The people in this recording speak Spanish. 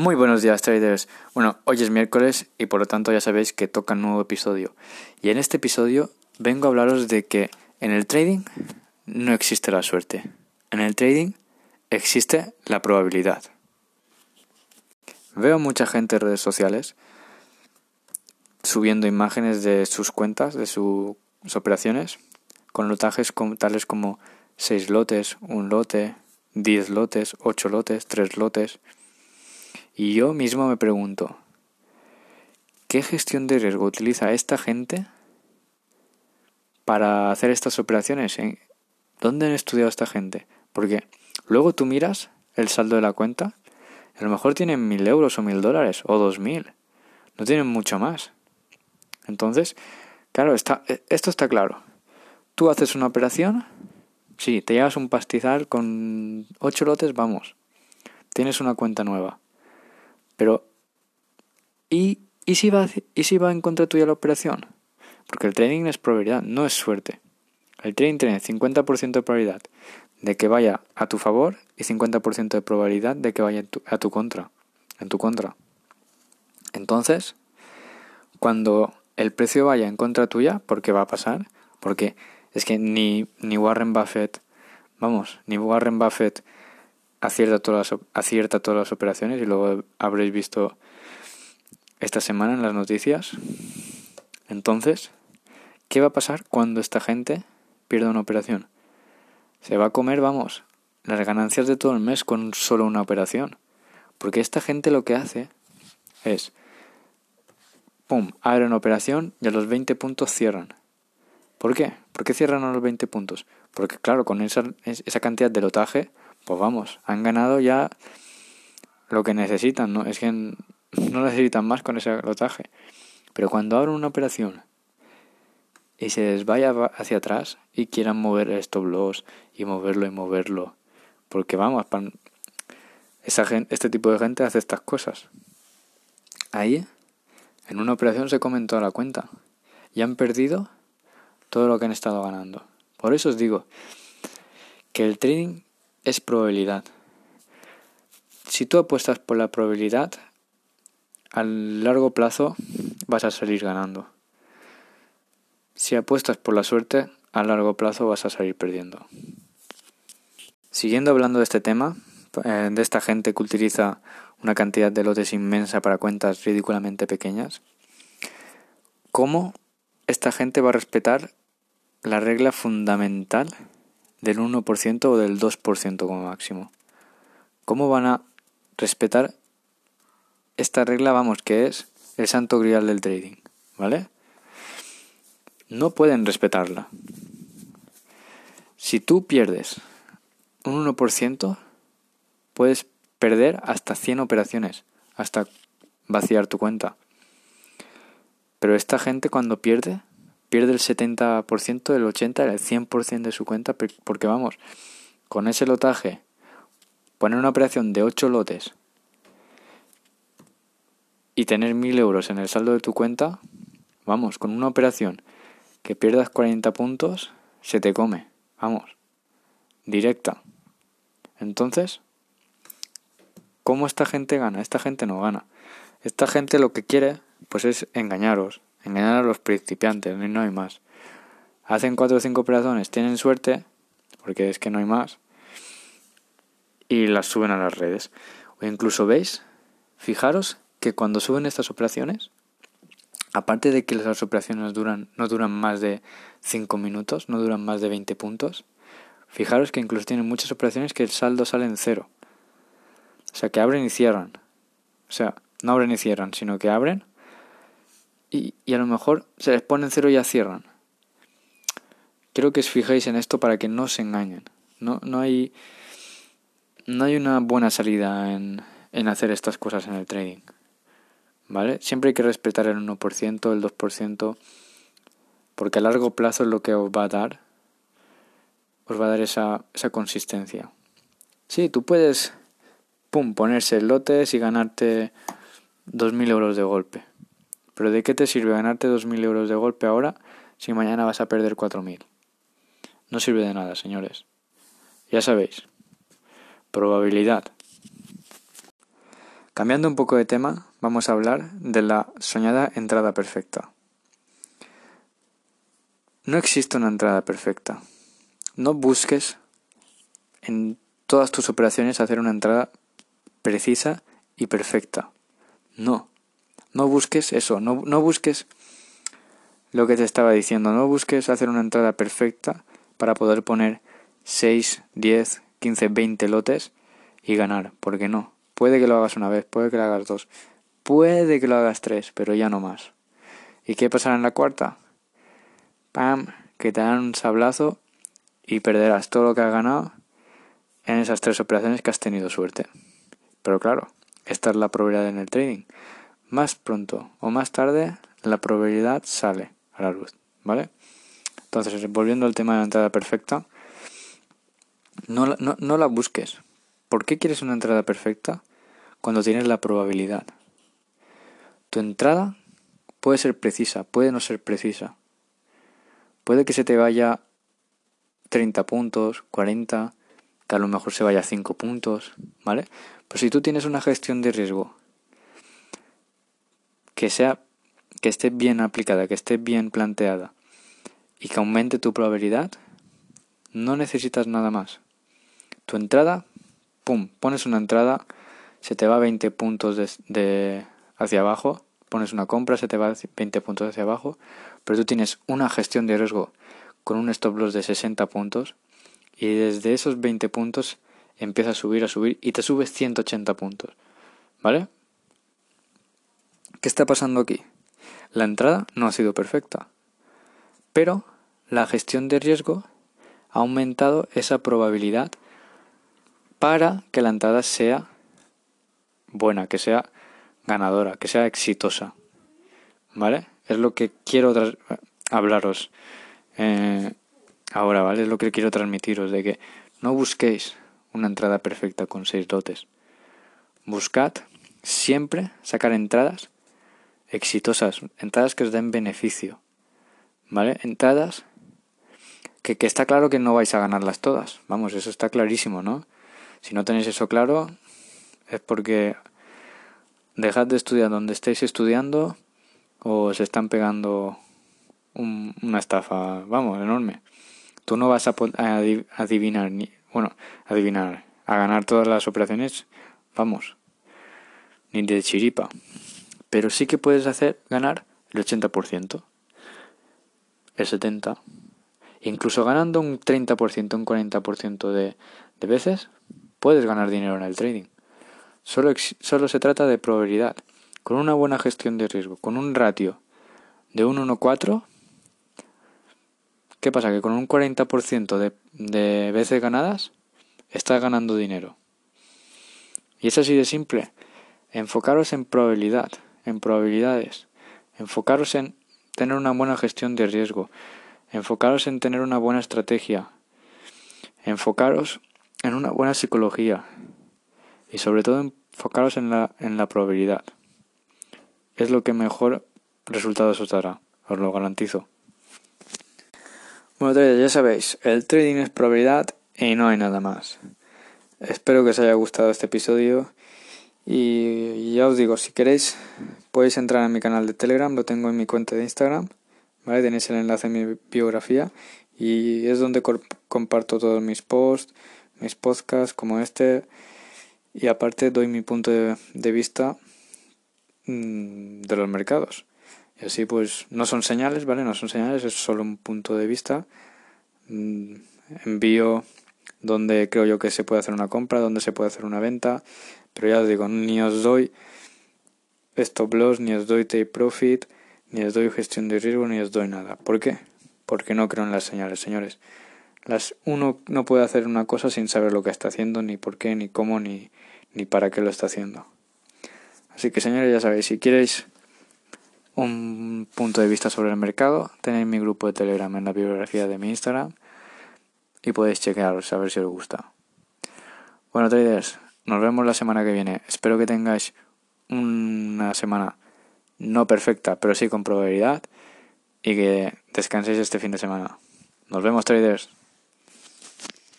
Muy buenos días traders. Bueno, hoy es miércoles y por lo tanto ya sabéis que toca un nuevo episodio. Y en este episodio vengo a hablaros de que en el trading no existe la suerte. En el trading existe la probabilidad. Veo mucha gente en redes sociales subiendo imágenes de sus cuentas, de sus operaciones, con lotajes tales como 6 lotes, 1 lote, 10 lotes, 8 lotes, 3 lotes y yo mismo me pregunto, ¿qué gestión de riesgo utiliza esta gente para hacer estas operaciones? ¿Dónde han estudiado esta gente? Porque luego tú miras el saldo de la cuenta, a lo mejor tienen mil euros o mil dólares o dos mil, no tienen mucho más. Entonces, claro, está, e, esto está claro. Tú haces una operación, sí, te llevas un pastizal con ocho lotes, vamos, tienes una cuenta nueva. Pero, ¿y, y, si va, ¿y si va en contra tuya la operación? Porque el trading es probabilidad, no es suerte. El trading tiene 50% de probabilidad de que vaya a tu favor y 50% de probabilidad de que vaya a tu contra, en tu contra. Entonces, cuando el precio vaya en contra tuya, porque va a pasar, porque es que ni, ni Warren Buffett, vamos, ni Warren Buffett acierta todas, las, acierta todas las operaciones y luego habréis visto esta semana en las noticias. Entonces, ¿qué va a pasar cuando esta gente pierda una operación? Se va a comer, vamos, las ganancias de todo el mes con solo una operación. Porque esta gente lo que hace es, pum, abre una operación y a los 20 puntos cierran. ¿Por qué? ¿Por qué cierran a los 20 puntos? Porque claro, con esa, esa cantidad de lotaje pues vamos, han ganado ya lo que necesitan, ¿no? Es que no necesitan más con ese lotaje. Pero cuando abren una operación y se les vaya hacia atrás y quieran mover estos loss y moverlo y moverlo, porque vamos, esa gente, este tipo de gente hace estas cosas. Ahí, en una operación se comentó la cuenta y han perdido todo lo que han estado ganando. Por eso os digo que el trading es probabilidad. Si tú apuestas por la probabilidad, a largo plazo vas a salir ganando. Si apuestas por la suerte, a largo plazo vas a salir perdiendo. Siguiendo hablando de este tema, eh, de esta gente que utiliza una cantidad de lotes inmensa para cuentas ridículamente pequeñas, ¿cómo esta gente va a respetar la regla fundamental del 1% o del 2% como máximo. ¿Cómo van a respetar esta regla, vamos, que es el santo grial del trading? ¿Vale? No pueden respetarla. Si tú pierdes un 1%, puedes perder hasta 100 operaciones, hasta vaciar tu cuenta. Pero esta gente cuando pierde, pierde el 70%, el 80%, el 100% de su cuenta, porque vamos, con ese lotaje, poner una operación de 8 lotes y tener 1000 euros en el saldo de tu cuenta, vamos, con una operación que pierdas 40 puntos, se te come, vamos, directa. Entonces, ¿cómo esta gente gana? Esta gente no gana. Esta gente lo que quiere, pues es engañaros, engañar a los principiantes, no hay más. Hacen cuatro o cinco operaciones, tienen suerte, porque es que no hay más, y las suben a las redes. O incluso veis, fijaros que cuando suben estas operaciones, aparte de que las operaciones duran, no duran más de 5 minutos, no duran más de 20 puntos, fijaros que incluso tienen muchas operaciones que el saldo sale en cero. O sea, que abren y cierran. O sea, no abren y cierran, sino que abren y, a lo mejor se les pone en cero y ya cierran. Quiero que os fijéis en esto para que no se engañen. No, no, hay, no hay una buena salida en, en hacer estas cosas en el trading. ¿Vale? Siempre hay que respetar el 1%, el 2%, porque a largo plazo es lo que os va a dar, os va a dar esa, esa consistencia. Sí, tú puedes, pum, ponerse lotes y ganarte 2.000 euros de golpe. Pero ¿de qué te sirve ganarte 2.000 euros de golpe ahora si mañana vas a perder 4.000? No sirve de nada, señores. Ya sabéis. Probabilidad. Cambiando un poco de tema, vamos a hablar de la soñada entrada perfecta. No existe una entrada perfecta. No busques en todas tus operaciones hacer una entrada precisa y perfecta. No. No busques eso. No, no busques lo que te estaba diciendo. No busques hacer una entrada perfecta para poder poner 6, 10, 15, 20 lotes y ganar. Porque no. Puede que lo hagas una vez, puede que lo hagas dos, puede que lo hagas tres, pero ya no más. ¿Y qué pasará en la cuarta? ¡Pam! Que te dan un sablazo y perderás todo lo que has ganado en esas tres operaciones que has tenido suerte. Pero claro, esta es la probabilidad en el trading. Más pronto o más tarde, la probabilidad sale a la luz, ¿vale? Entonces, volviendo al tema de la entrada perfecta, no, no, la busques. ¿Por qué quieres una entrada perfecta? cuando tienes la probabilidad. Tu entrada puede ser precisa, puede no ser precisa. Puede que se te vaya 30 puntos, 40, que a lo mejor se vaya 5 puntos, ¿vale? Pero si tú tienes una gestión de riesgo que sea que esté bien aplicada, que esté bien planteada y que aumente tu probabilidad, no necesitas nada más. Tu entrada, pum, pones una entrada se te va 20 puntos de, hacia abajo, pones una compra, se te va 20 puntos hacia abajo, pero tú tienes una gestión de riesgo con un stop loss de 60 puntos y desde esos 20 puntos empieza a subir, a subir y te subes 180 puntos. ¿Vale? ¿Qué está pasando aquí? La entrada no ha sido perfecta, pero la gestión de riesgo ha aumentado esa probabilidad para que la entrada sea buena, que sea ganadora, que sea exitosa. ¿Vale? Es lo que quiero hablaros eh, ahora, ¿vale? Es lo que quiero transmitiros, de que no busquéis una entrada perfecta con seis lotes. Buscad siempre sacar entradas exitosas, entradas que os den beneficio. ¿Vale? Entradas que, que está claro que no vais a ganarlas todas. Vamos, eso está clarísimo, ¿no? Si no tenéis eso claro, es porque dejad de estudiar donde estéis estudiando o se están pegando una estafa, vamos, enorme. Tú no vas a, adivinar, ni, bueno, adivinar, a ganar todas las operaciones, vamos, ni de chiripa. Pero sí que puedes hacer ganar el 80%, el 70%, incluso ganando un 30%, un 40% de, de veces, puedes ganar dinero en el trading. Solo, solo se trata de probabilidad. Con una buena gestión de riesgo, con un ratio de 1,14, ¿qué pasa? Que con un 40% de, de veces ganadas, estás ganando dinero. Y es así de simple. Enfocaros en probabilidad, en probabilidades. Enfocaros en tener una buena gestión de riesgo. Enfocaros en tener una buena estrategia. Enfocaros en una buena psicología y sobre todo enfocaros en la, en la probabilidad. Es lo que mejor resultados os dará, os lo garantizo. Bueno, ya sabéis, el trading es probabilidad y no hay nada más. Espero que os haya gustado este episodio y ya os digo, si queréis podéis entrar en mi canal de Telegram, lo tengo en mi cuenta de Instagram, ¿vale? Tenéis el enlace en mi biografía y es donde comparto todos mis posts, mis podcasts como este y aparte doy mi punto de, vista mm, de los mercados. Y así pues no son señales, ¿vale? No son señales, es solo un punto de vista. Mm, envío donde creo yo que se puede hacer una compra, donde se puede hacer una venta, pero ya os digo, ni os doy stop loss, ni os doy take profit, ni os doy gestión de riesgo, ni os doy nada. ¿Por qué? Porque no creo en las señales, señores. Las, uno no puede hacer una cosa sin saber lo que está haciendo, ni por qué, ni cómo, ni, ni para qué lo está haciendo. Así que señores, ya sabéis, si queréis un punto de vista sobre el mercado, tenéis mi grupo de Telegram en la bibliografía de mi Instagram y podéis chequearos a ver si os gusta. Bueno, traders, nos vemos la semana que viene. Espero que tengáis una semana no perfecta, pero sí con probabilidad y que descanséis este fin de semana. Nos vemos, traders.